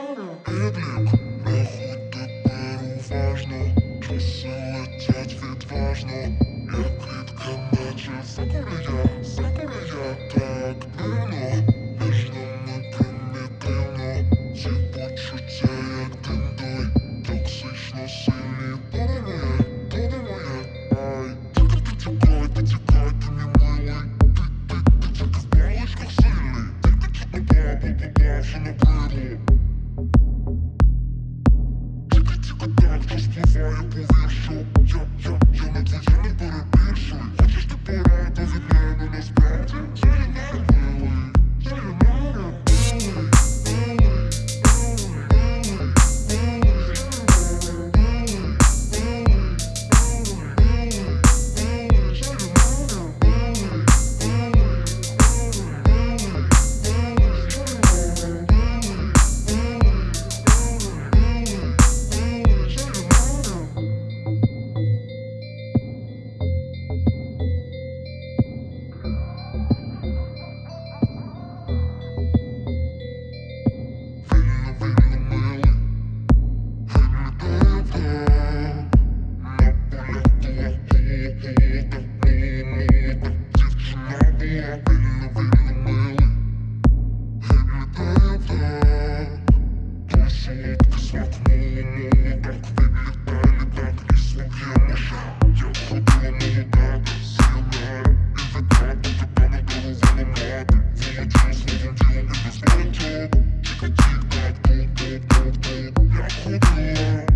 Підлік, рахуй тепер уважно, часи летять відважно, як квітка наче закуря, закуря, так дивно, між нами примітивно, ці почуття, як тендой, токсично сильні подивує, подивує, ай, тільки ти тікай, ти тікай, ти не милий, ти, ти, ти тільки в паличках сильний, ти, ти, ти, ти, ти, ти, ти, ти, ти, ти, ти, Just before you pull your shirt, yeah. yeah.